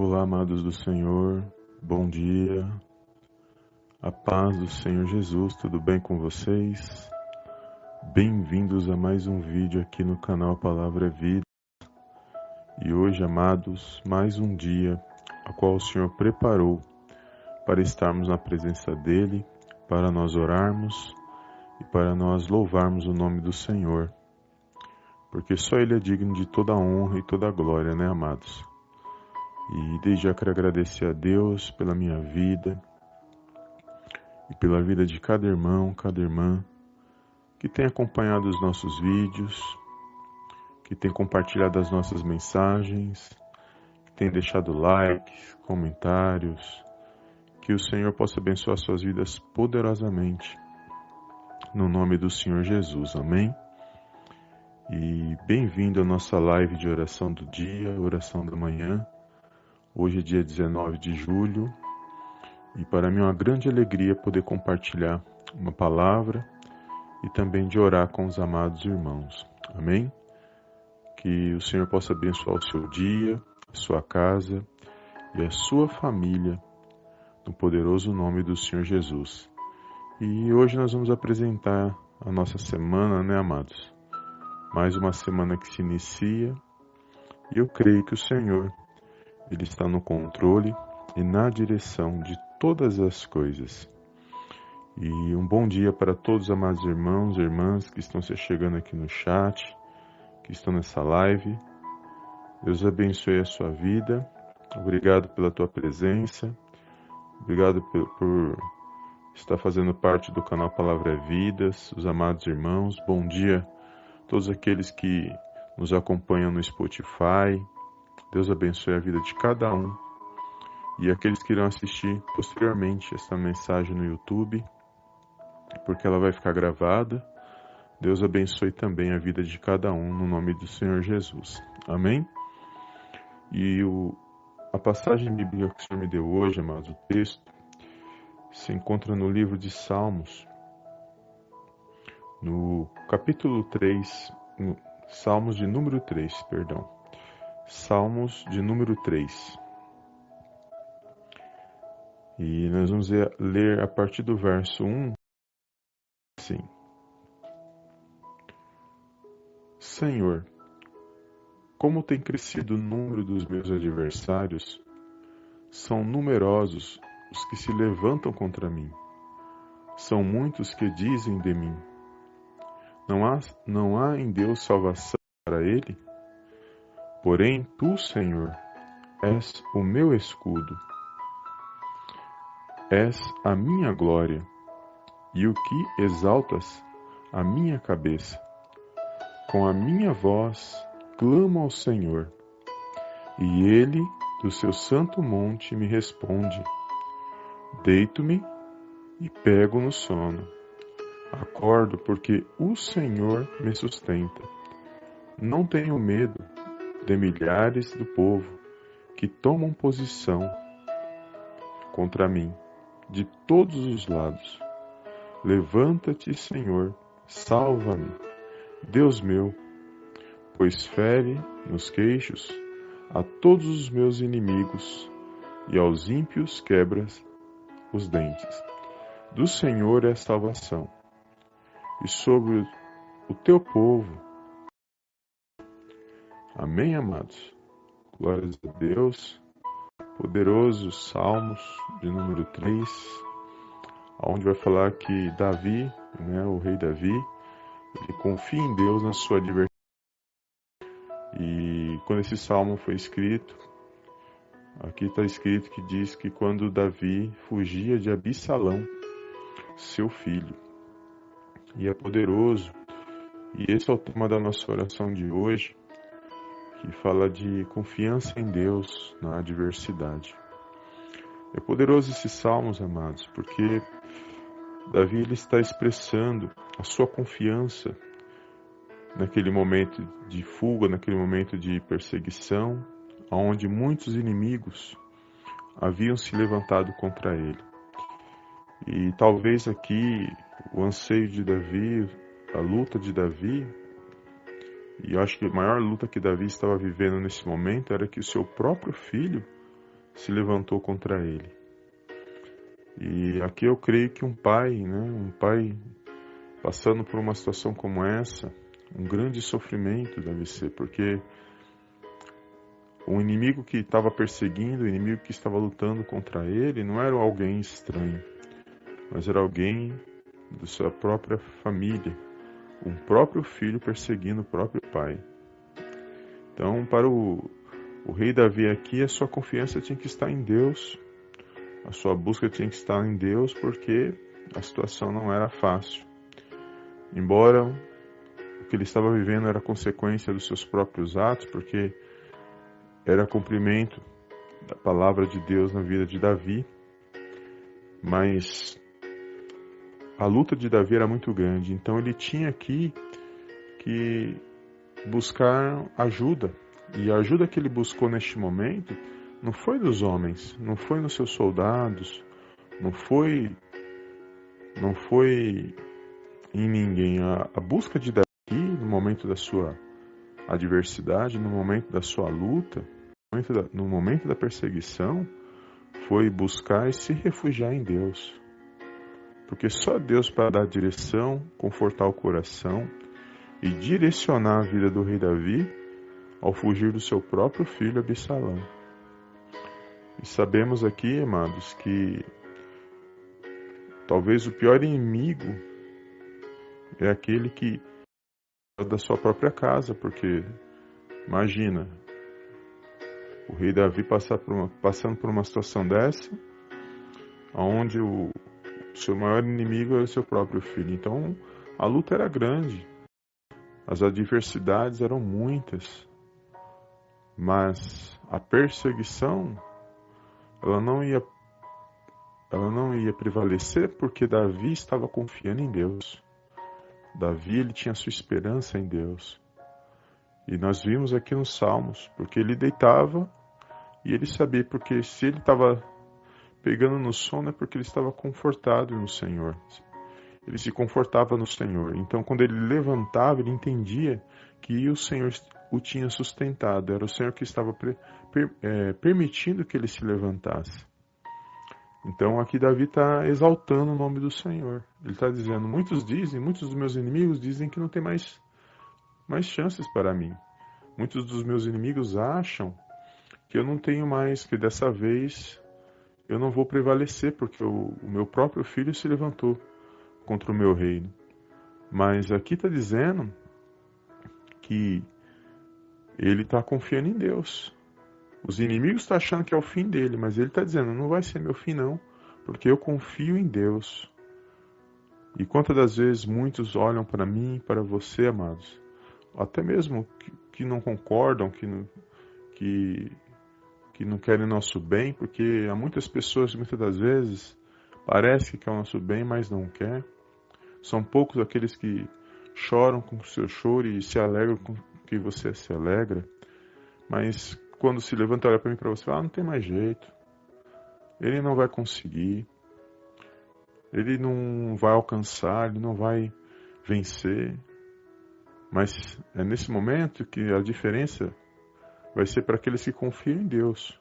Olá, amados do Senhor, bom dia, a paz do Senhor Jesus, tudo bem com vocês? Bem-vindos a mais um vídeo aqui no canal Palavra é Vida. E hoje, amados, mais um dia a qual o Senhor preparou para estarmos na presença dEle, para nós orarmos e para nós louvarmos o nome do Senhor. Porque só Ele é digno de toda a honra e toda a glória, né, amados? E desde já quero agradecer a Deus pela minha vida e pela vida de cada irmão, cada irmã que tem acompanhado os nossos vídeos, que tem compartilhado as nossas mensagens, que tem deixado likes, comentários. Que o Senhor possa abençoar suas vidas poderosamente. No nome do Senhor Jesus. Amém. E bem-vindo à nossa live de oração do dia, oração da manhã. Hoje é dia 19 de julho e para mim é uma grande alegria poder compartilhar uma palavra e também de orar com os amados irmãos. Amém? Que o Senhor possa abençoar o seu dia, a sua casa e a sua família no poderoso nome do Senhor Jesus. E hoje nós vamos apresentar a nossa semana, né, amados? Mais uma semana que se inicia e eu creio que o Senhor ele está no controle e na direção de todas as coisas. E um bom dia para todos os amados irmãos e irmãs que estão se chegando aqui no chat, que estão nessa live. Deus abençoe a sua vida. Obrigado pela tua presença. Obrigado por, por estar fazendo parte do canal Palavra Vidas, os amados irmãos. Bom dia a todos aqueles que nos acompanham no Spotify, Deus abençoe a vida de cada um e aqueles que irão assistir posteriormente essa mensagem no YouTube, porque ela vai ficar gravada. Deus abençoe também a vida de cada um no nome do Senhor Jesus. Amém? E o, a passagem bíblica que o Senhor me deu hoje, amados, o texto, se encontra no livro de Salmos, no capítulo 3, no, Salmos de número 3, perdão. Salmos de número 3. E nós vamos ler a partir do verso 1. Sim. Senhor, como tem crescido o número dos meus adversários, são numerosos os que se levantam contra mim. São muitos que dizem de mim: Não há, não há em Deus salvação para ele? Porém, tu, Senhor, és o meu escudo, és a minha glória e o que exaltas a minha cabeça. Com a minha voz clamo ao Senhor, e ele, do seu santo monte, me responde. Deito-me e pego no sono. Acordo porque o Senhor me sustenta. Não tenho medo de milhares do povo que tomam posição contra mim de todos os lados. Levanta-te, Senhor, salva-me, Deus meu, pois fere nos queixos a todos os meus inimigos e aos ímpios quebras os dentes. Do Senhor é a salvação, e sobre o teu povo Amém, amados? Glórias a Deus. Poderosos Salmos de número 3, onde vai falar que Davi, né, o rei Davi, ele confia em Deus na sua adversidade. E quando esse salmo foi escrito, aqui está escrito que diz que quando Davi fugia de Abissalão, seu filho, e é poderoso. E esse é o tema da nossa oração de hoje que fala de confiança em Deus na adversidade. É poderoso esses salmos, amados, porque Davi ele está expressando a sua confiança naquele momento de fuga, naquele momento de perseguição, onde muitos inimigos haviam se levantado contra ele. E talvez aqui o anseio de Davi, a luta de Davi, e eu acho que a maior luta que Davi estava vivendo nesse momento era que o seu próprio filho se levantou contra ele. E aqui eu creio que um pai, né, um pai passando por uma situação como essa, um grande sofrimento deve ser, porque o inimigo que estava perseguindo, o inimigo que estava lutando contra ele, não era alguém estranho, mas era alguém da sua própria família, um próprio filho perseguindo o próprio pai. Então, para o, o rei Davi aqui, a sua confiança tinha que estar em Deus, a sua busca tinha que estar em Deus, porque a situação não era fácil. Embora o que ele estava vivendo era consequência dos seus próprios atos, porque era cumprimento da palavra de Deus na vida de Davi, mas a luta de Davi era muito grande, então ele tinha aqui que buscar ajuda. E a ajuda que ele buscou neste momento não foi dos homens, não foi nos seus soldados, não foi não foi em ninguém. A, a busca de Davi no momento da sua adversidade, no momento da sua luta, no momento da, no momento da perseguição, foi buscar e se refugiar em Deus. Porque só Deus para dar direção, confortar o coração e direcionar a vida do rei Davi ao fugir do seu próprio filho Absalão. E sabemos aqui, amados, que talvez o pior inimigo é aquele que é da sua própria casa, porque imagina o rei Davi passar por uma, passando por uma situação dessa, onde o seu maior inimigo era o seu próprio filho. Então a luta era grande, as adversidades eram muitas, mas a perseguição ela não ia ela não ia prevalecer porque Davi estava confiando em Deus. Davi ele tinha sua esperança em Deus. E nós vimos aqui nos Salmos, porque ele deitava e ele sabia, porque se ele estava pegando no sono é porque ele estava confortado no Senhor. Ele se confortava no Senhor. Então, quando ele levantava, ele entendia que o Senhor o tinha sustentado. Era o Senhor que estava per, per, é, permitindo que ele se levantasse. Então aqui Davi está exaltando o nome do Senhor. Ele está dizendo: muitos dizem, muitos dos meus inimigos dizem que não tem mais, mais chances para mim. Muitos dos meus inimigos acham que eu não tenho mais, que dessa vez eu não vou prevalecer, porque o, o meu próprio filho se levantou contra o meu reino. Mas aqui está dizendo que ele está confiando em Deus. Os inimigos estão achando que é o fim dele, mas ele está dizendo: não vai ser meu fim, não, porque eu confio em Deus. E quantas das vezes muitos olham para mim, para você, amados, até mesmo que, que não concordam, que não, que, que não querem nosso bem, porque há muitas pessoas, muitas das vezes, parece que quer o nosso bem, mas não quer. São poucos aqueles que choram com o seu choro e se alegram com que você se alegra. Mas quando se levanta, olha para mim para você, ah, não tem mais jeito. Ele não vai conseguir. Ele não vai alcançar, ele não vai vencer. Mas é nesse momento que a diferença vai ser para aqueles que confiam em Deus.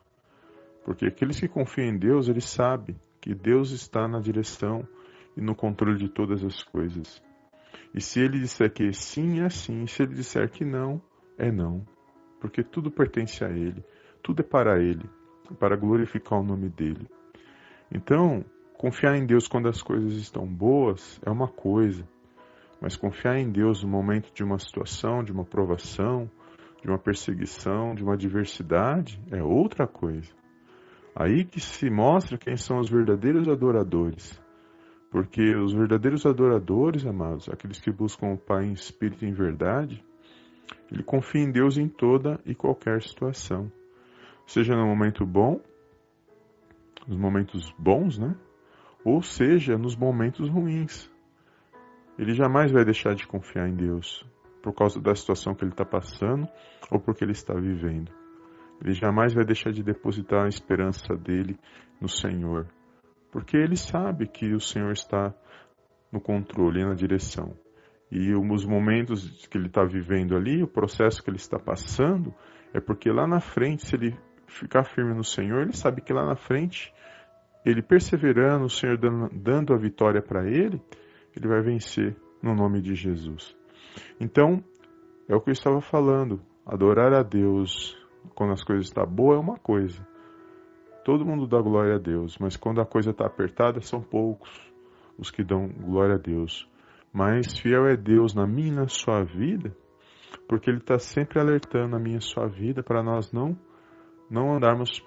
Porque aqueles que confiam em Deus, eles sabem que Deus está na direção e no controle de todas as coisas. E se ele disser que sim, é sim. E se ele disser que não, é não porque tudo pertence a Ele, tudo é para Ele, para glorificar o nome dEle. Então, confiar em Deus quando as coisas estão boas é uma coisa, mas confiar em Deus no momento de uma situação, de uma provação, de uma perseguição, de uma adversidade é outra coisa. Aí que se mostra quem são os verdadeiros adoradores. Porque os verdadeiros adoradores, amados, aqueles que buscam o Pai em espírito e em verdade, ele confia em Deus em toda e qualquer situação. Seja no momento bom, nos momentos bons, né? Ou seja, nos momentos ruins. Ele jamais vai deixar de confiar em Deus, por causa da situação que ele está passando ou porque ele está vivendo. Ele jamais vai deixar de depositar a esperança dele no Senhor, porque ele sabe que o Senhor está no controle e na direção. E os momentos que ele está vivendo ali, o processo que ele está passando, é porque lá na frente, se ele ficar firme no Senhor, ele sabe que lá na frente, ele perseverando, o Senhor dando, a vitória para ele, ele vai vencer no nome de Jesus. Então, é o que eu estava falando. Adorar a Deus quando as coisas estão boas é uma coisa. Todo mundo dá glória a Deus, mas quando a coisa está apertada, são poucos os que dão glória a Deus. Mas fiel é Deus na minha e na sua vida, porque Ele está sempre alertando a minha e a sua vida para nós não, não andarmos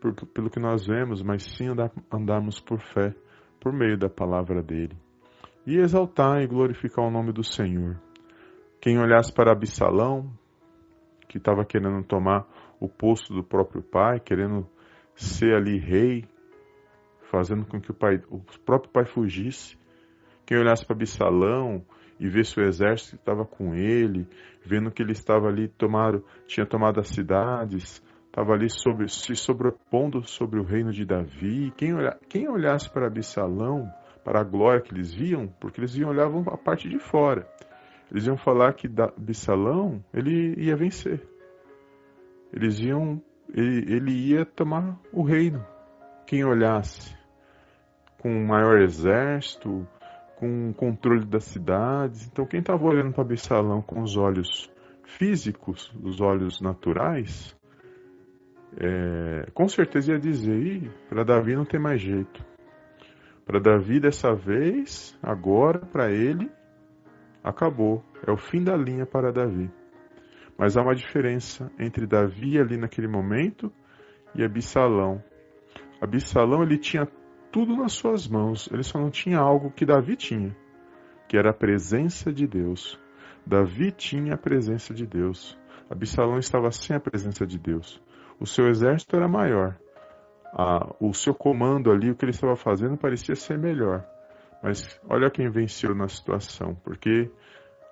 por, pelo que nós vemos, mas sim andar, andarmos por fé, por meio da palavra dEle. E exaltar e glorificar o nome do Senhor. Quem olhasse para Absalão, que estava querendo tomar o posto do próprio pai, querendo ser ali rei, fazendo com que o, pai, o próprio pai fugisse. Quem olhasse para Absalão e visse o exército que estava com ele, vendo que ele estava ali, tomado, tinha tomado as cidades, estava ali sobre, se sobrepondo sobre o reino de Davi. Quem, olha, quem olhasse para Absalão, para a glória que eles viam, porque eles iam olhavam a parte de fora. Eles iam falar que Absalão ele ia vencer. Eles iam, ele, ia tomar o reino. Quem olhasse com um maior exército, com controle das cidades. Então, quem estava olhando para Absalão com os olhos físicos, os olhos naturais, é, com certeza ia dizer: para Davi não tem mais jeito. Para Davi, dessa vez, agora, para ele, acabou. É o fim da linha para Davi. Mas há uma diferença entre Davi ali naquele momento e Absalão. Absalão ele tinha tudo nas suas mãos, ele só não tinha algo que Davi tinha, que era a presença de Deus. Davi tinha a presença de Deus. Absalão estava sem a presença de Deus. O seu exército era maior. o seu comando ali, o que ele estava fazendo, parecia ser melhor. Mas olha quem venceu na situação, porque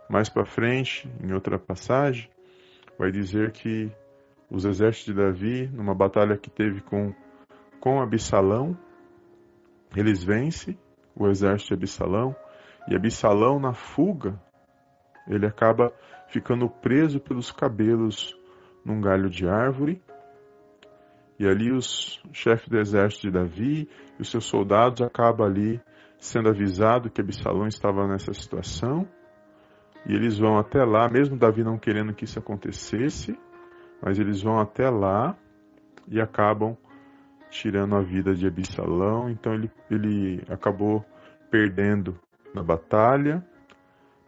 mais para frente, em outra passagem, vai dizer que os exércitos de Davi, numa batalha que teve com, com Absalão, eles vencem o exército de Absalão, e Absalão, na fuga, ele acaba ficando preso pelos cabelos num galho de árvore. E ali os chefes do exército de Davi e os seus soldados acabam ali sendo avisado que Absalão estava nessa situação, e eles vão até lá, mesmo Davi não querendo que isso acontecesse, mas eles vão até lá e acabam tirando a vida de Absalão, então ele, ele acabou perdendo na batalha,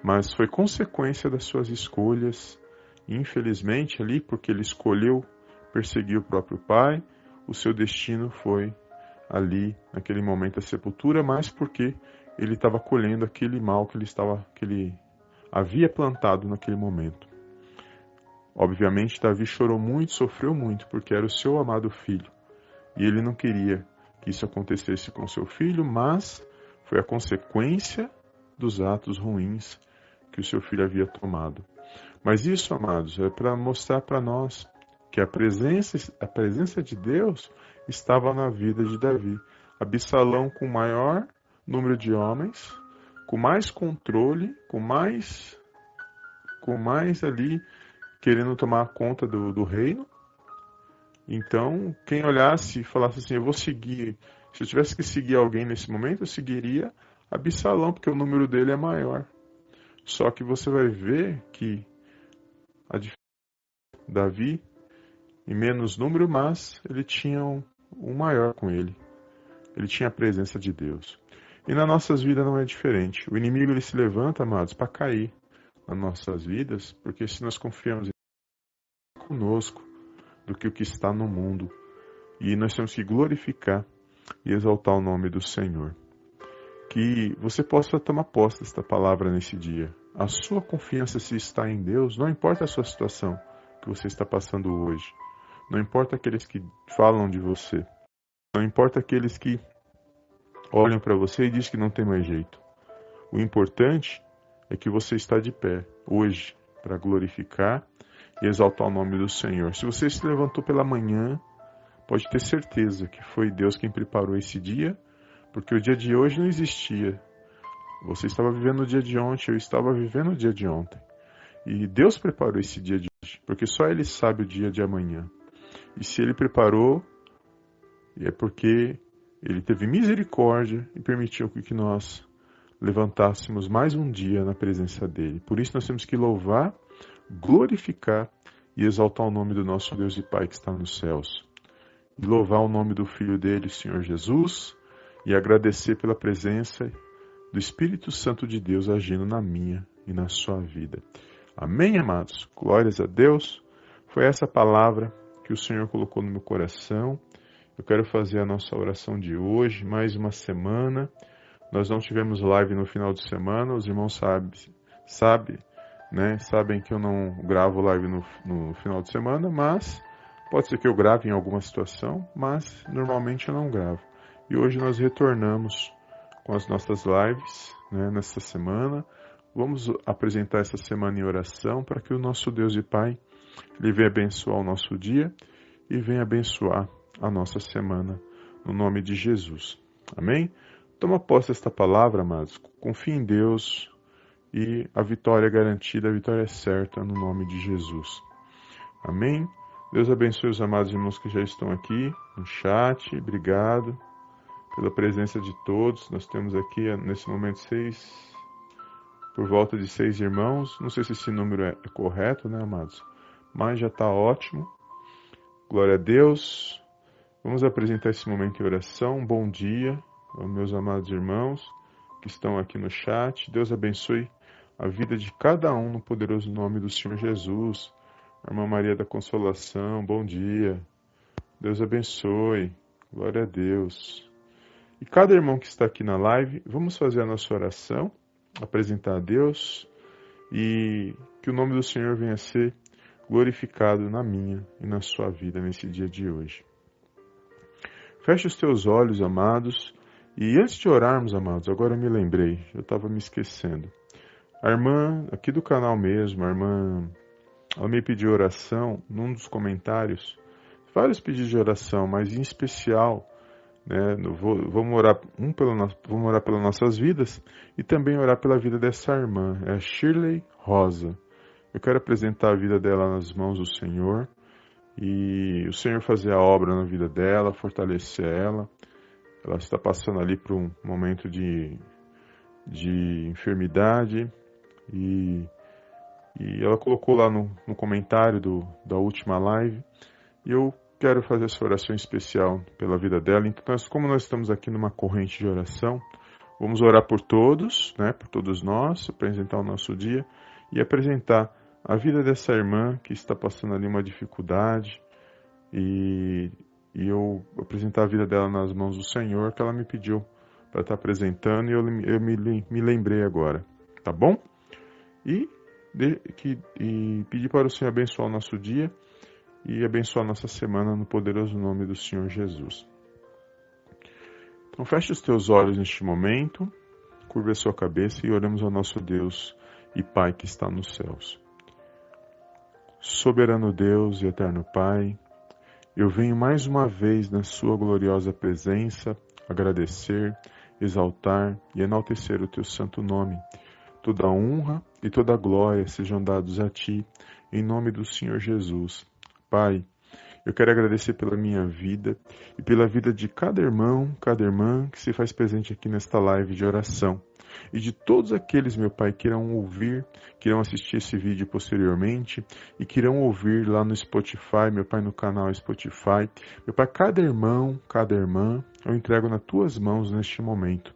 mas foi consequência das suas escolhas, infelizmente ali, porque ele escolheu perseguir o próprio pai, o seu destino foi ali, naquele momento, a sepultura, mas porque ele estava colhendo aquele mal que ele estava, que ele havia plantado naquele momento. Obviamente, Davi chorou muito, sofreu muito, porque era o seu amado filho. E ele não queria que isso acontecesse com seu filho, mas foi a consequência dos atos ruins que o seu filho havia tomado. Mas isso, amados, é para mostrar para nós que a presença, a presença de Deus estava na vida de Davi. Absalão com maior número de homens, com mais controle, com mais com mais ali querendo tomar conta do, do reino. Então, quem olhasse e falasse assim, eu vou seguir, se eu tivesse que seguir alguém nesse momento, eu seguiria Absalão, porque o número dele é maior. Só que você vai ver que a Davi, em menos número, mas ele tinha um, um maior com ele. Ele tinha a presença de Deus. E nas nossas vidas não é diferente. O inimigo ele se levanta, amados, para cair nas nossas vidas, porque se nós confiamos em conosco do que o que está no mundo, e nós temos que glorificar e exaltar o nome do Senhor. Que você possa tomar posse desta palavra nesse dia. A sua confiança se está em Deus, não importa a sua situação que você está passando hoje. Não importa aqueles que falam de você. Não importa aqueles que olham para você e dizem que não tem mais jeito. O importante é que você está de pé hoje para glorificar e exaltar o nome do Senhor. Se você se levantou pela manhã, pode ter certeza que foi Deus quem preparou esse dia, porque o dia de hoje não existia. Você estava vivendo o dia de ontem, eu estava vivendo o dia de ontem. E Deus preparou esse dia de hoje, porque só Ele sabe o dia de amanhã. E se Ele preparou, é porque Ele teve misericórdia e permitiu que nós levantássemos mais um dia na presença dEle. Por isso nós temos que louvar, glorificar e exaltar o nome do nosso Deus e Pai que está nos céus. E louvar o nome do Filho dele, Senhor Jesus, e agradecer pela presença do Espírito Santo de Deus agindo na minha e na sua vida. Amém, amados? Glórias a Deus. Foi essa palavra que o Senhor colocou no meu coração. Eu quero fazer a nossa oração de hoje, mais uma semana. Nós não tivemos live no final de semana, os irmãos sabem, sabe, né? Sabem que eu não gravo live no, no final de semana, mas pode ser que eu grave em alguma situação, mas normalmente eu não gravo. E hoje nós retornamos com as nossas lives né, nessa semana. Vamos apresentar essa semana em oração para que o nosso Deus e Pai Ele venha abençoar o nosso dia e venha abençoar a nossa semana, no nome de Jesus. Amém? Toma posse desta palavra, amados. Confie em Deus e a vitória é garantida, a vitória é certa, no nome de Jesus. Amém? Deus abençoe os amados irmãos que já estão aqui no chat. Obrigado pela presença de todos. Nós temos aqui nesse momento seis por volta de seis irmãos. Não sei se esse número é, correto, né, amados? Mas já está ótimo. Glória a Deus. Vamos apresentar esse momento em oração. Bom dia aos meus amados irmãos que estão aqui no chat. Deus abençoe a vida de cada um no poderoso nome do Senhor Jesus. irmã Maria da Consolação, bom dia. Deus abençoe. Glória a Deus. E cada irmão que está aqui na live, vamos fazer a nossa oração apresentar a Deus e que o nome do Senhor venha a ser glorificado na minha e na sua vida nesse dia de hoje. Feche os teus olhos, amados, e antes de orarmos, amados, agora eu me lembrei, eu estava me esquecendo. A irmã, aqui do canal mesmo, a irmã, ela me pediu oração num dos comentários, vários pedidos de oração, mas em especial né? Vamos orar um pelo vamos orar pelas nossas vidas e também orar pela vida dessa irmã, é a Shirley Rosa. Eu quero apresentar a vida dela nas mãos do Senhor e o Senhor fazer a obra na vida dela, fortalecer ela. Ela está passando ali por um momento de, de enfermidade e, e ela colocou lá no, no comentário do, da última live e eu quero fazer essa oração especial pela vida dela. Então, nós, como nós estamos aqui numa corrente de oração, vamos orar por todos, né, por todos nós, apresentar o nosso dia e apresentar a vida dessa irmã que está passando ali uma dificuldade e, e eu apresentar a vida dela nas mãos do Senhor, que ela me pediu para estar apresentando e eu, eu me, me lembrei agora, tá bom? E, de, que, e pedir para o Senhor abençoar o nosso dia e abençoar nossa semana no poderoso nome do Senhor Jesus. Então feche os teus olhos neste momento, curva a sua cabeça e oremos ao nosso Deus e Pai que está nos céus. Soberano Deus e eterno Pai, eu venho mais uma vez na sua gloriosa presença agradecer, exaltar e enaltecer o teu santo nome. Toda honra e toda glória sejam dados a ti, em nome do Senhor Jesus Pai, eu quero agradecer pela minha vida e pela vida de cada irmão, cada irmã que se faz presente aqui nesta live de oração. E de todos aqueles, meu Pai, que irão ouvir, que irão assistir esse vídeo posteriormente e que irão ouvir lá no Spotify, meu Pai, no canal Spotify. Meu Pai, cada irmão, cada irmã, eu entrego nas tuas mãos neste momento.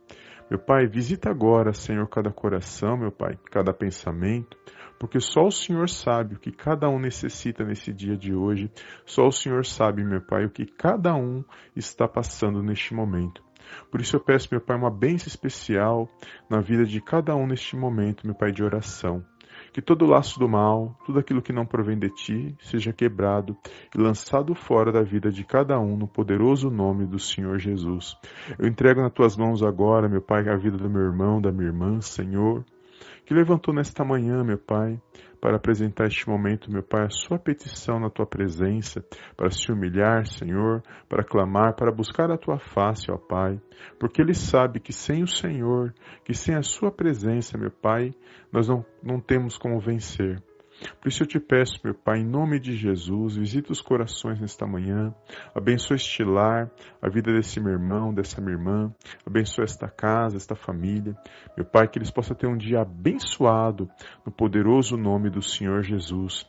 Meu Pai, visita agora, Senhor, cada coração, meu Pai, cada pensamento porque só o Senhor sabe o que cada um necessita nesse dia de hoje, só o Senhor sabe, meu Pai, o que cada um está passando neste momento. Por isso eu peço, meu Pai, uma bênção especial na vida de cada um neste momento, meu Pai, de oração. Que todo laço do mal, tudo aquilo que não provém de ti, seja quebrado e lançado fora da vida de cada um no poderoso nome do Senhor Jesus. Eu entrego nas tuas mãos agora, meu Pai, a vida do meu irmão, da minha irmã, Senhor que levantou nesta manhã, meu Pai, para apresentar este momento, meu Pai, a sua petição na tua presença, para se humilhar, Senhor, para clamar, para buscar a tua face, ó Pai, porque ele sabe que sem o Senhor, que sem a sua presença, meu Pai, nós não, não temos como vencer. Por isso eu te peço, meu Pai, em nome de Jesus, visita os corações nesta manhã, abençoa este lar, a vida desse meu irmão, dessa minha irmã, abençoa esta casa, esta família. Meu Pai, que eles possam ter um dia abençoado no poderoso nome do Senhor Jesus.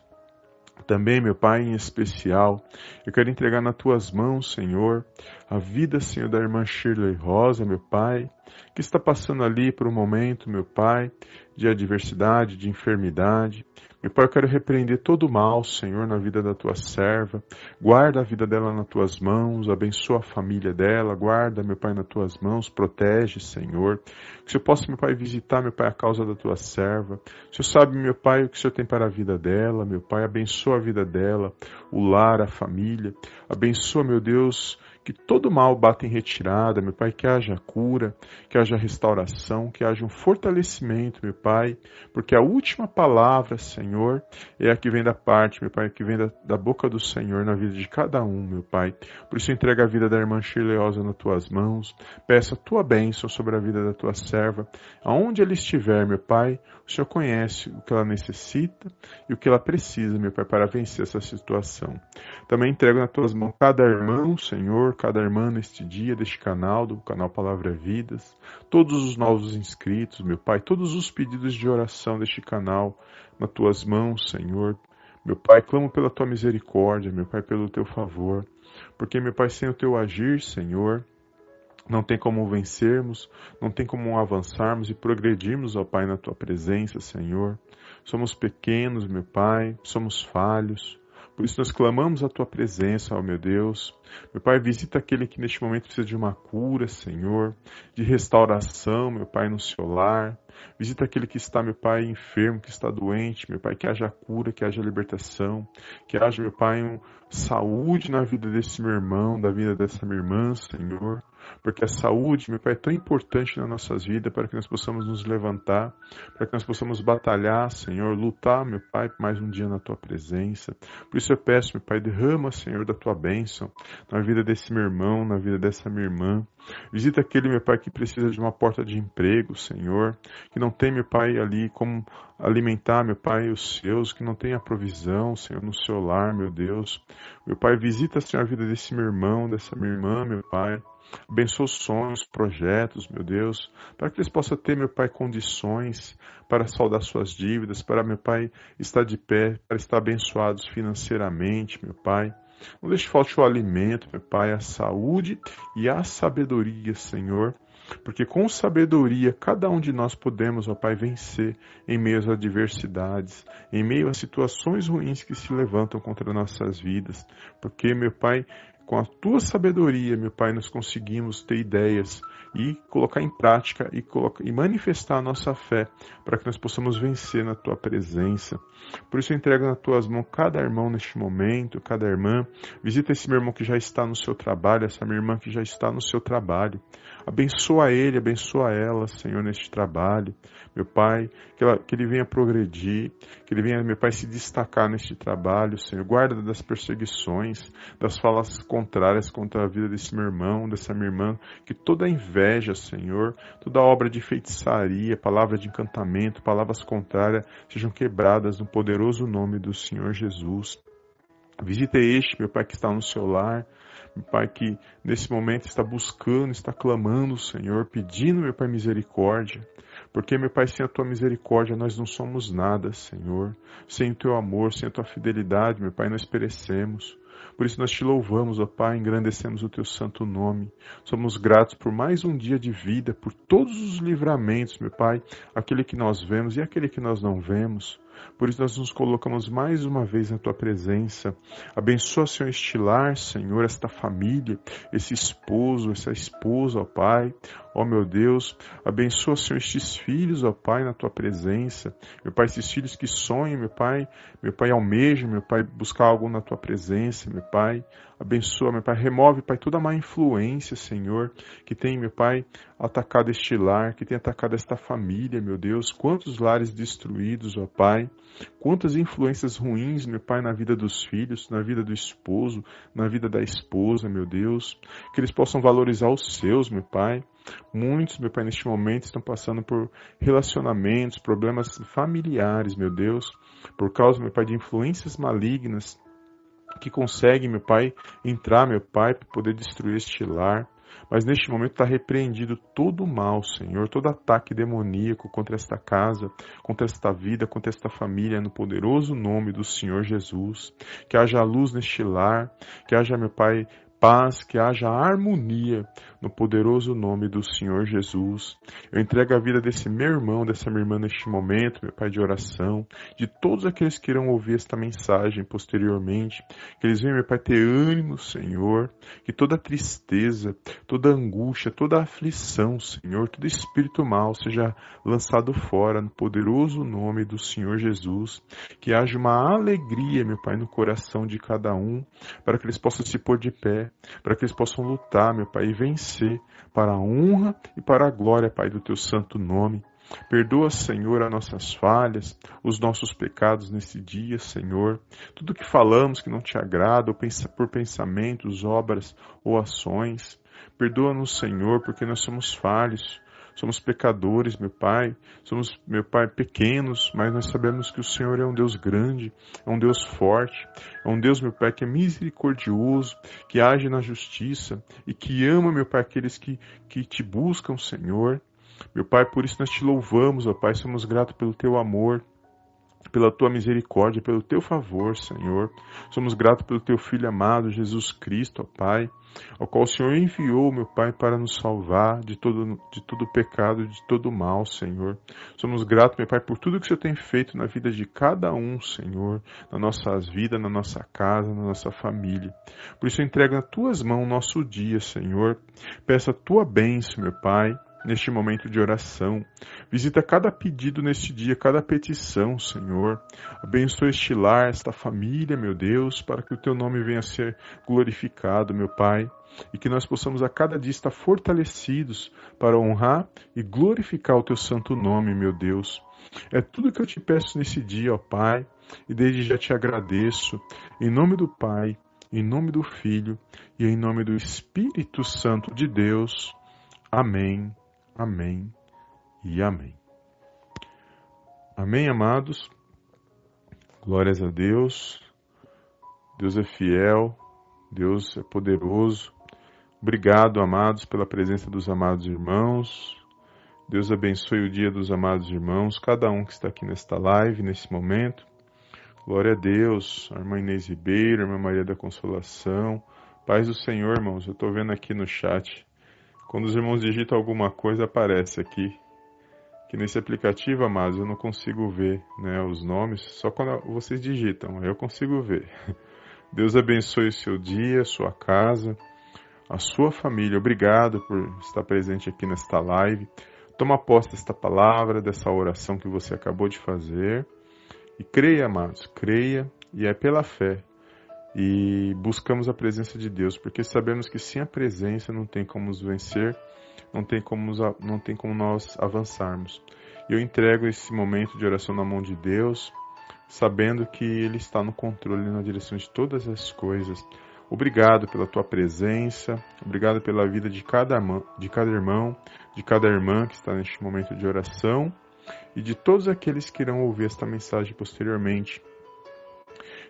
Também, meu Pai, em especial, eu quero entregar nas tuas mãos, Senhor, a vida, Senhor, da irmã Shirley Rosa, meu Pai, que está passando ali por um momento, meu Pai, de adversidade, de enfermidade. Meu Pai, eu quero repreender todo o mal, Senhor, na vida da tua serva. Guarda a vida dela nas tuas mãos, abençoa a família dela, guarda, meu Pai, nas tuas mãos, protege, Senhor. Que o Senhor possa, meu Pai, visitar, meu Pai, a causa da tua serva. O Senhor sabe, meu Pai, o que o Senhor tem para a vida dela, meu Pai, abençoa a vida dela, o lar, a família. Abençoa, meu Deus, que todo mal bata em retirada, meu Pai, que haja cura, que haja restauração, que haja um fortalecimento, meu Pai, porque a última palavra, Senhor, é a que vem da parte, meu Pai, que vem da, da boca do Senhor na vida de cada um, meu Pai. Por isso entrega a vida da irmã Shirleosa nas tuas mãos, peça a tua bênção sobre a vida da tua serva, aonde ela estiver, meu Pai, o Senhor conhece o que ela necessita e o que ela precisa, meu Pai, para vencer essa situação. Também entrego nas tuas mãos cada irmão, Senhor, cada irmã neste dia deste canal, do canal Palavra Vidas, todos os novos inscritos, meu Pai, todos os pedidos de oração deste canal nas tuas mãos, Senhor. Meu Pai, clamo pela tua misericórdia, meu Pai, pelo teu favor, porque, meu Pai, sem o teu agir, Senhor, não tem como vencermos, não tem como avançarmos e progredirmos, ó Pai, na tua presença, Senhor. Somos pequenos, meu Pai, somos falhos, por isso nós clamamos a tua presença, ó meu Deus. Meu Pai, visita aquele que neste momento precisa de uma cura, Senhor, de restauração, meu Pai, no seu lar. Visita aquele que está, meu Pai, enfermo, que está doente, meu Pai, que haja cura, que haja libertação, que haja, meu Pai, um saúde na vida desse meu irmão, da vida dessa minha irmã, Senhor porque a saúde, meu Pai, é tão importante nas nossas vidas para que nós possamos nos levantar, para que nós possamos batalhar, Senhor, lutar, meu Pai, mais um dia na Tua presença. Por isso eu peço, meu Pai, derrama, Senhor, da Tua bênção na vida desse meu irmão, na vida dessa minha irmã. Visita aquele, meu Pai, que precisa de uma porta de emprego, Senhor, que não tem, meu Pai, ali como alimentar, meu Pai, os seus, que não tem a provisão, Senhor, no seu lar, meu Deus. Meu Pai, visita, Senhor, a vida desse meu irmão, dessa minha irmã, meu Pai. Abençoa os sonhos, projetos, meu Deus, para que eles possam ter, meu Pai, condições para saldar suas dívidas, para, meu Pai, estar de pé, para estar abençoados financeiramente, meu Pai. Não deixe falte o alimento, meu Pai, a saúde e a sabedoria, Senhor, porque com sabedoria cada um de nós podemos, ó Pai, vencer em meio às adversidades, em meio às situações ruins que se levantam contra nossas vidas. Porque, meu Pai, com a tua sabedoria, meu Pai, nós conseguimos ter ideias e colocar em prática e, colocar, e manifestar a nossa fé para que nós possamos vencer na tua presença. Por isso eu entrego nas tuas mãos cada irmão neste momento, cada irmã. Visita esse meu irmão que já está no seu trabalho, essa minha irmã que já está no seu trabalho. Abençoa ele, abençoa ela, Senhor, neste trabalho. Meu Pai, que, ela, que ele venha progredir, que ele venha, meu Pai, se destacar neste trabalho, Senhor. Guarda das perseguições, das falas contrárias contra a vida desse meu irmão, dessa minha irmã, que toda inveja, Senhor, toda obra de feitiçaria, palavra de encantamento, palavras contrárias, sejam quebradas no poderoso nome do Senhor Jesus. Visita este, meu Pai, que está no seu lar, Pai, que nesse momento está buscando, está clamando, Senhor, pedindo, meu Pai, misericórdia. Porque, meu Pai, sem a tua misericórdia nós não somos nada, Senhor. Sem o teu amor, sem a tua fidelidade, meu Pai, nós perecemos. Por isso nós te louvamos, ó Pai, engrandecemos o teu santo nome. Somos gratos por mais um dia de vida, por todos os livramentos, meu Pai, aquele que nós vemos e aquele que nós não vemos. Por isso nós nos colocamos mais uma vez na tua presença. Abençoa, Senhor, estilar, Senhor, esta família, esse esposo, essa esposa, ó Pai. Ó meu Deus, abençoa, Senhor, estes filhos, ó Pai, na tua presença. Meu Pai, esses filhos que sonham, meu Pai, meu Pai, almejam, meu Pai, buscar algo na tua presença, meu Pai. Abençoa, meu Pai, remove, Pai, toda má influência, Senhor, que tem, meu Pai, atacado este lar, que tem atacado esta família, meu Deus. Quantos lares destruídos, ó Pai. Quantas influências ruins, meu Pai, na vida dos filhos, na vida do esposo, na vida da esposa, meu Deus. Que eles possam valorizar os seus, meu Pai. Muitos, meu Pai, neste momento estão passando por relacionamentos, problemas familiares, meu Deus, por causa, meu Pai, de influências malignas que conseguem, meu Pai, entrar, meu Pai, para poder destruir este lar. Mas neste momento está repreendido todo o mal, Senhor, todo ataque demoníaco contra esta casa, contra esta vida, contra esta família, no poderoso nome do Senhor Jesus. Que haja luz neste lar, que haja, meu Pai, paz, que haja harmonia no poderoso nome do Senhor Jesus. Eu entrego a vida desse meu irmão, dessa minha irmã neste momento, meu Pai de oração, de todos aqueles que irão ouvir esta mensagem posteriormente, que eles venham, meu Pai, ter ânimo, Senhor, que toda tristeza, toda angústia, toda aflição, Senhor, todo espírito mal seja lançado fora no poderoso nome do Senhor Jesus, que haja uma alegria, meu Pai, no coração de cada um, para que eles possam se pôr de pé para que eles possam lutar, meu Pai, e vencer para a honra e para a glória, Pai, do teu santo nome. Perdoa, Senhor, as nossas falhas, os nossos pecados nesse dia, Senhor. Tudo que falamos que não te agrada, por pensamentos, obras ou ações. Perdoa-nos, Senhor, porque nós somos falhos. Somos pecadores, meu Pai. Somos, meu Pai, pequenos, mas nós sabemos que o Senhor é um Deus grande, é um Deus forte, é um Deus, meu Pai, que é misericordioso, que age na justiça e que ama, meu Pai, aqueles que, que te buscam, Senhor. Meu Pai, por isso nós te louvamos, ó Pai, somos gratos pelo teu amor, pela tua misericórdia, pelo teu favor, Senhor. Somos gratos pelo teu Filho amado, Jesus Cristo, ó Pai, ao qual o Senhor enviou, meu Pai, para nos salvar de todo, de todo pecado, de todo mal, Senhor. Somos gratos, meu Pai, por tudo que o Senhor tem feito na vida de cada um, Senhor, na nossas vidas, na nossa casa, na nossa família. Por isso eu entrego nas tuas mãos o nosso dia, Senhor. Peço a tua bênção, meu Pai, neste momento de oração. Visita cada pedido neste dia, cada petição, Senhor. Abençoa este lar, esta família, meu Deus, para que o teu nome venha a ser glorificado, meu Pai. E que nós possamos a cada dia estar fortalecidos para honrar e glorificar o teu santo nome, meu Deus. É tudo que eu te peço nesse dia, ó Pai, e desde já te agradeço. Em nome do Pai, em nome do Filho e em nome do Espírito Santo de Deus. Amém. Amém e amém. Amém, amados. Glórias a Deus. Deus é fiel, Deus é poderoso. Obrigado, amados, pela presença dos amados irmãos. Deus abençoe o dia dos amados irmãos, cada um que está aqui nesta live, nesse momento. Glória a Deus, a irmã Inês Ribeiro, a irmã Maria da Consolação. Paz do Senhor, irmãos. Eu estou vendo aqui no chat quando os irmãos digitam alguma coisa, aparece aqui. Que nesse aplicativo, amados, eu não consigo ver né, os nomes, só quando vocês digitam, eu consigo ver. Deus abençoe o seu dia, sua casa, a sua família. Obrigado por estar presente aqui nesta live. Toma posse desta palavra, dessa oração que você acabou de fazer. E creia, amados, creia, e é pela fé e buscamos a presença de Deus, porque sabemos que sem a presença não tem como nos vencer, não tem como, não tem como nós avançarmos. E eu entrego esse momento de oração na mão de Deus, sabendo que Ele está no controle na direção de todas as coisas. Obrigado pela tua presença, obrigado pela vida de cada, de cada irmão, de cada irmã que está neste momento de oração e de todos aqueles que irão ouvir esta mensagem posteriormente.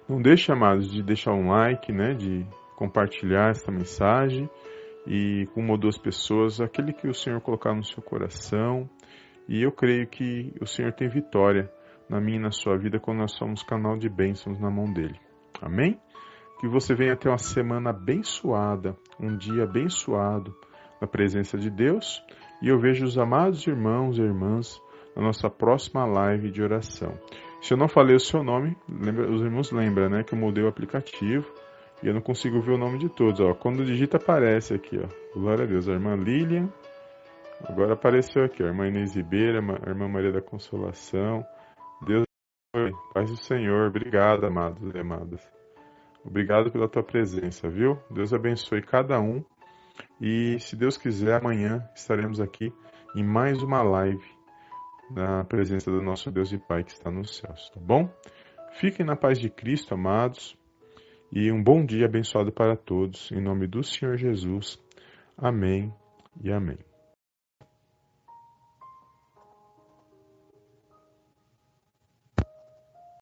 Não deixe, amados, de deixar um like, né, de compartilhar esta mensagem e com uma ou duas pessoas, aquele que o Senhor colocar no seu coração. E eu creio que o Senhor tem vitória na minha e na sua vida quando nós somos canal de bênçãos na mão dele. Amém? Que você venha ter uma semana abençoada, um dia abençoado na presença de Deus. E eu vejo os amados irmãos e irmãs na nossa próxima live de oração. Se eu não falei o seu nome, lembra, os irmãos lembram, né, que eu mudei o aplicativo e eu não consigo ver o nome de todos. Ó. Quando digita aparece aqui, ó. Glória a Deus. A irmã Lilian, Agora apareceu aqui, a irmã Inês Ribeira, a irmã Maria da Consolação. Deus paz do Senhor. Obrigado, amados e amadas. Obrigado pela tua presença, viu? Deus abençoe cada um. E se Deus quiser, amanhã estaremos aqui em mais uma live na presença do nosso Deus e Pai que está nos céus, tá bom? Fiquem na paz de Cristo, amados, e um bom dia abençoado para todos, em nome do Senhor Jesus. Amém e amém.